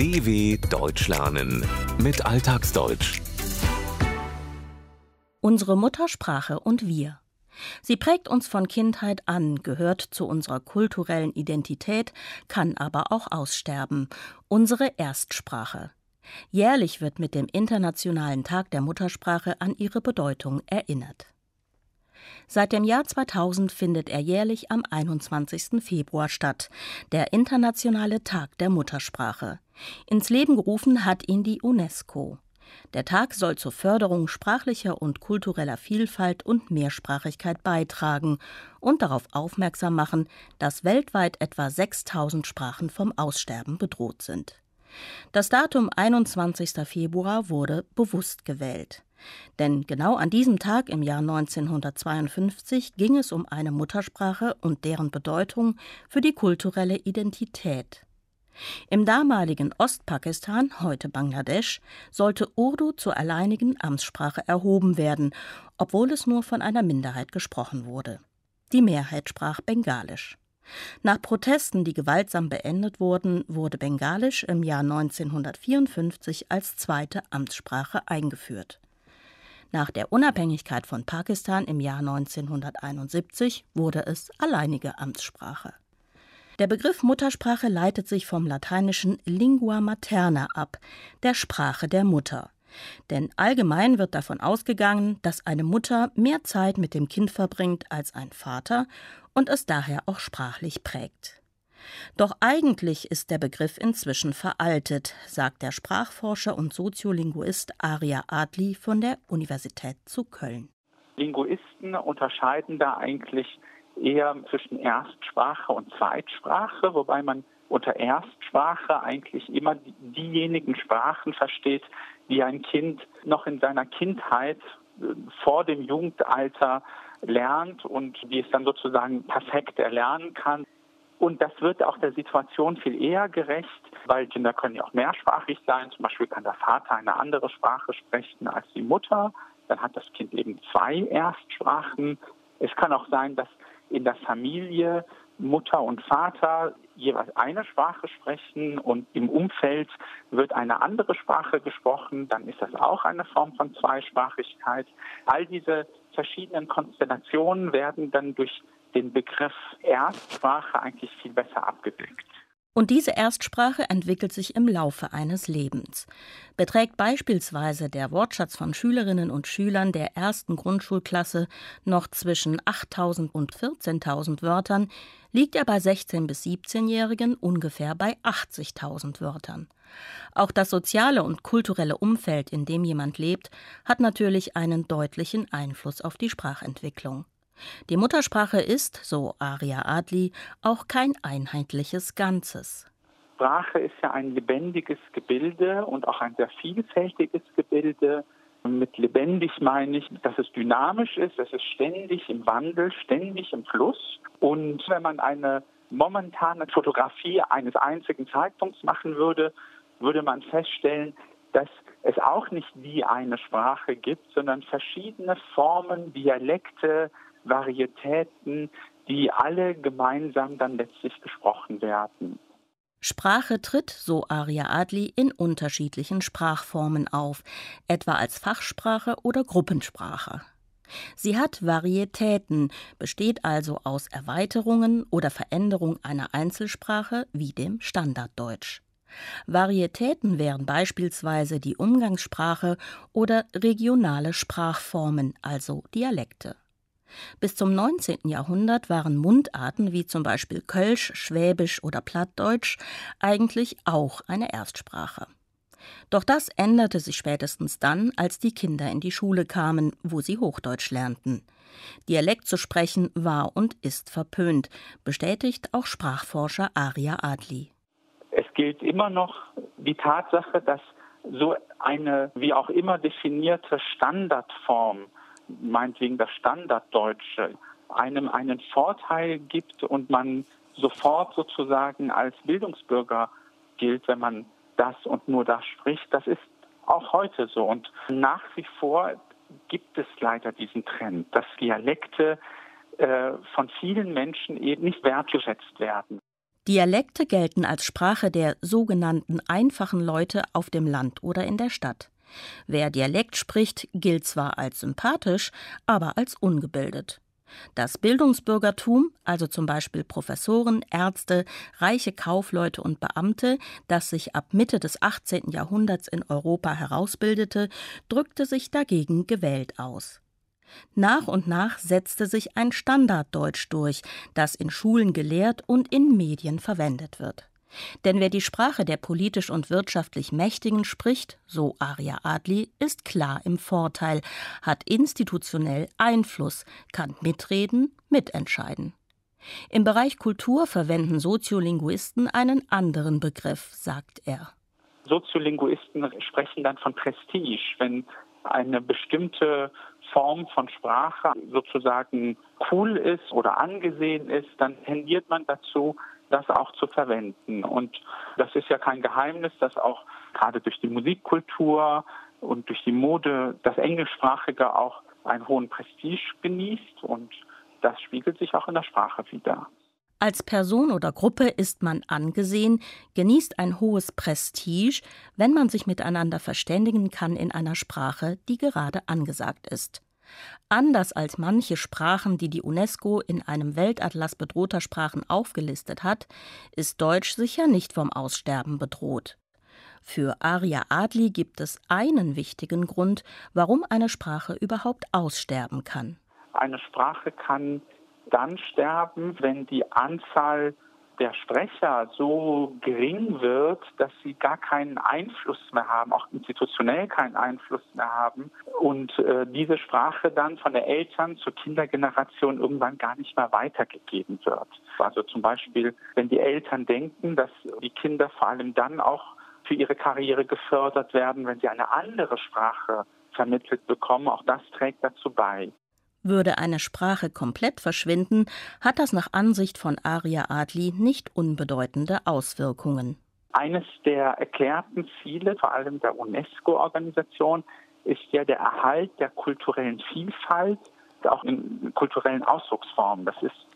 DW Deutsch lernen mit Alltagsdeutsch. Unsere Muttersprache und wir. Sie prägt uns von Kindheit an, gehört zu unserer kulturellen Identität, kann aber auch aussterben. Unsere Erstsprache. Jährlich wird mit dem Internationalen Tag der Muttersprache an ihre Bedeutung erinnert. Seit dem Jahr 2000 findet er jährlich am 21. Februar statt, der Internationale Tag der Muttersprache. Ins Leben gerufen hat ihn die UNESCO. Der Tag soll zur Förderung sprachlicher und kultureller Vielfalt und Mehrsprachigkeit beitragen und darauf aufmerksam machen, dass weltweit etwa 6000 Sprachen vom Aussterben bedroht sind. Das Datum 21. Februar wurde bewusst gewählt. Denn genau an diesem Tag im Jahr 1952 ging es um eine Muttersprache und deren Bedeutung für die kulturelle Identität. Im damaligen Ostpakistan, heute Bangladesch, sollte Urdu zur alleinigen Amtssprache erhoben werden, obwohl es nur von einer Minderheit gesprochen wurde. Die Mehrheit sprach Bengalisch. Nach Protesten, die gewaltsam beendet wurden, wurde Bengalisch im Jahr 1954 als zweite Amtssprache eingeführt. Nach der Unabhängigkeit von Pakistan im Jahr 1971 wurde es alleinige Amtssprache. Der Begriff Muttersprache leitet sich vom lateinischen lingua materna ab, der Sprache der Mutter. Denn allgemein wird davon ausgegangen, dass eine Mutter mehr Zeit mit dem Kind verbringt als ein Vater und es daher auch sprachlich prägt. Doch eigentlich ist der Begriff inzwischen veraltet, sagt der Sprachforscher und Soziolinguist Aria Adli von der Universität zu Köln. Linguisten unterscheiden da eigentlich eher zwischen Erstsprache und Zweitsprache, wobei man unter Erstsprache eigentlich immer diejenigen Sprachen versteht, die ein Kind noch in seiner Kindheit äh, vor dem Jugendalter lernt und die es dann sozusagen perfekt erlernen kann. Und das wird auch der Situation viel eher gerecht, weil Kinder können ja auch mehrsprachig sein. Zum Beispiel kann der Vater eine andere Sprache sprechen als die Mutter. Dann hat das Kind eben zwei Erstsprachen. Es kann auch sein, dass in der Familie Mutter und Vater jeweils eine Sprache sprechen und im Umfeld wird eine andere Sprache gesprochen, dann ist das auch eine Form von Zweisprachigkeit. All diese verschiedenen Konstellationen werden dann durch den Begriff Erstsprache eigentlich viel besser abgedeckt. Und diese Erstsprache entwickelt sich im Laufe eines Lebens. Beträgt beispielsweise der Wortschatz von Schülerinnen und Schülern der ersten Grundschulklasse noch zwischen 8000 und 14.000 Wörtern, liegt er bei 16- bis 17-Jährigen ungefähr bei 80.000 Wörtern. Auch das soziale und kulturelle Umfeld, in dem jemand lebt, hat natürlich einen deutlichen Einfluss auf die Sprachentwicklung. Die Muttersprache ist, so Aria Adli, auch kein einheitliches Ganzes. Sprache ist ja ein lebendiges Gebilde und auch ein sehr vielfältiges Gebilde. Mit lebendig meine ich, dass es dynamisch ist, dass es ständig im Wandel, ständig im Fluss. Und wenn man eine momentane Fotografie eines einzigen Zeitpunkts machen würde, würde man feststellen, dass es auch nicht die eine Sprache gibt, sondern verschiedene Formen, Dialekte, Varietäten, die alle gemeinsam dann letztlich gesprochen werden. Sprache tritt, so Aria Adli, in unterschiedlichen Sprachformen auf, etwa als Fachsprache oder Gruppensprache. Sie hat Varietäten, besteht also aus Erweiterungen oder Veränderung einer Einzelsprache wie dem Standarddeutsch. Varietäten wären beispielsweise die Umgangssprache oder regionale Sprachformen, also Dialekte. Bis zum 19. Jahrhundert waren Mundarten wie zum Beispiel Kölsch, Schwäbisch oder Plattdeutsch eigentlich auch eine Erstsprache. Doch das änderte sich spätestens dann, als die Kinder in die Schule kamen, wo sie Hochdeutsch lernten. Dialekt zu sprechen war und ist verpönt, bestätigt auch Sprachforscher Aria Adli. Es gilt immer noch die Tatsache, dass so eine wie auch immer definierte Standardform meinetwegen das Standarddeutsche einem einen Vorteil gibt und man sofort sozusagen als Bildungsbürger gilt, wenn man das und nur das spricht. Das ist auch heute so. Und nach wie vor gibt es leider diesen Trend, dass Dialekte äh, von vielen Menschen eben nicht wertgeschätzt werden. Dialekte gelten als Sprache der sogenannten einfachen Leute auf dem Land oder in der Stadt. Wer Dialekt spricht, gilt zwar als sympathisch, aber als ungebildet. Das Bildungsbürgertum, also zum Beispiel Professoren, Ärzte, reiche Kaufleute und Beamte, das sich ab Mitte des 18. Jahrhunderts in Europa herausbildete, drückte sich dagegen gewählt aus. Nach und nach setzte sich ein Standarddeutsch durch, das in Schulen gelehrt und in Medien verwendet wird. Denn wer die Sprache der politisch und wirtschaftlich Mächtigen spricht, so Aria Adli, ist klar im Vorteil, hat institutionell Einfluss, kann mitreden, mitentscheiden. Im Bereich Kultur verwenden Soziolinguisten einen anderen Begriff, sagt er. Soziolinguisten sprechen dann von Prestige, wenn eine bestimmte Form von Sprache sozusagen cool ist oder angesehen ist, dann tendiert man dazu, das auch zu verwenden. Und das ist ja kein Geheimnis, dass auch gerade durch die Musikkultur und durch die Mode das Englischsprachige auch einen hohen Prestige genießt und das spiegelt sich auch in der Sprache wieder. Als Person oder Gruppe ist man angesehen, genießt ein hohes Prestige, wenn man sich miteinander verständigen kann in einer Sprache, die gerade angesagt ist. Anders als manche Sprachen, die die UNESCO in einem Weltatlas bedrohter Sprachen aufgelistet hat, ist Deutsch sicher nicht vom Aussterben bedroht. Für Aria Adli gibt es einen wichtigen Grund, warum eine Sprache überhaupt aussterben kann. Eine Sprache kann dann sterben, wenn die Anzahl der Sprecher so gering wird, dass sie gar keinen Einfluss mehr haben, auch institutionell keinen Einfluss mehr haben und äh, diese Sprache dann von der Eltern zur Kindergeneration irgendwann gar nicht mehr weitergegeben wird. Also zum Beispiel, wenn die Eltern denken, dass die Kinder vor allem dann auch für ihre Karriere gefördert werden, wenn sie eine andere Sprache vermittelt bekommen, auch das trägt dazu bei. Würde eine Sprache komplett verschwinden, hat das nach Ansicht von Aria Adli nicht unbedeutende Auswirkungen. Eines der erklärten Ziele, vor allem der UNESCO-Organisation, ist ja der Erhalt der kulturellen Vielfalt, auch in kulturellen Ausdrucksformen. Das ist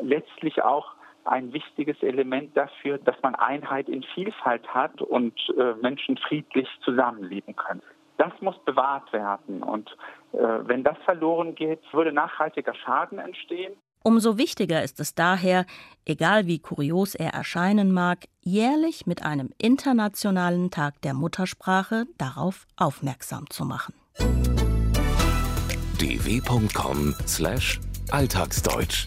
letztlich auch ein wichtiges Element dafür, dass man Einheit in Vielfalt hat und äh, Menschen friedlich zusammenleben können. Das muss bewahrt werden. Und äh, wenn das verloren geht, würde nachhaltiger Schaden entstehen. Umso wichtiger ist es daher, egal wie kurios er erscheinen mag, jährlich mit einem internationalen Tag der Muttersprache darauf aufmerksam zu machen. dw.com/alltagsdeutsch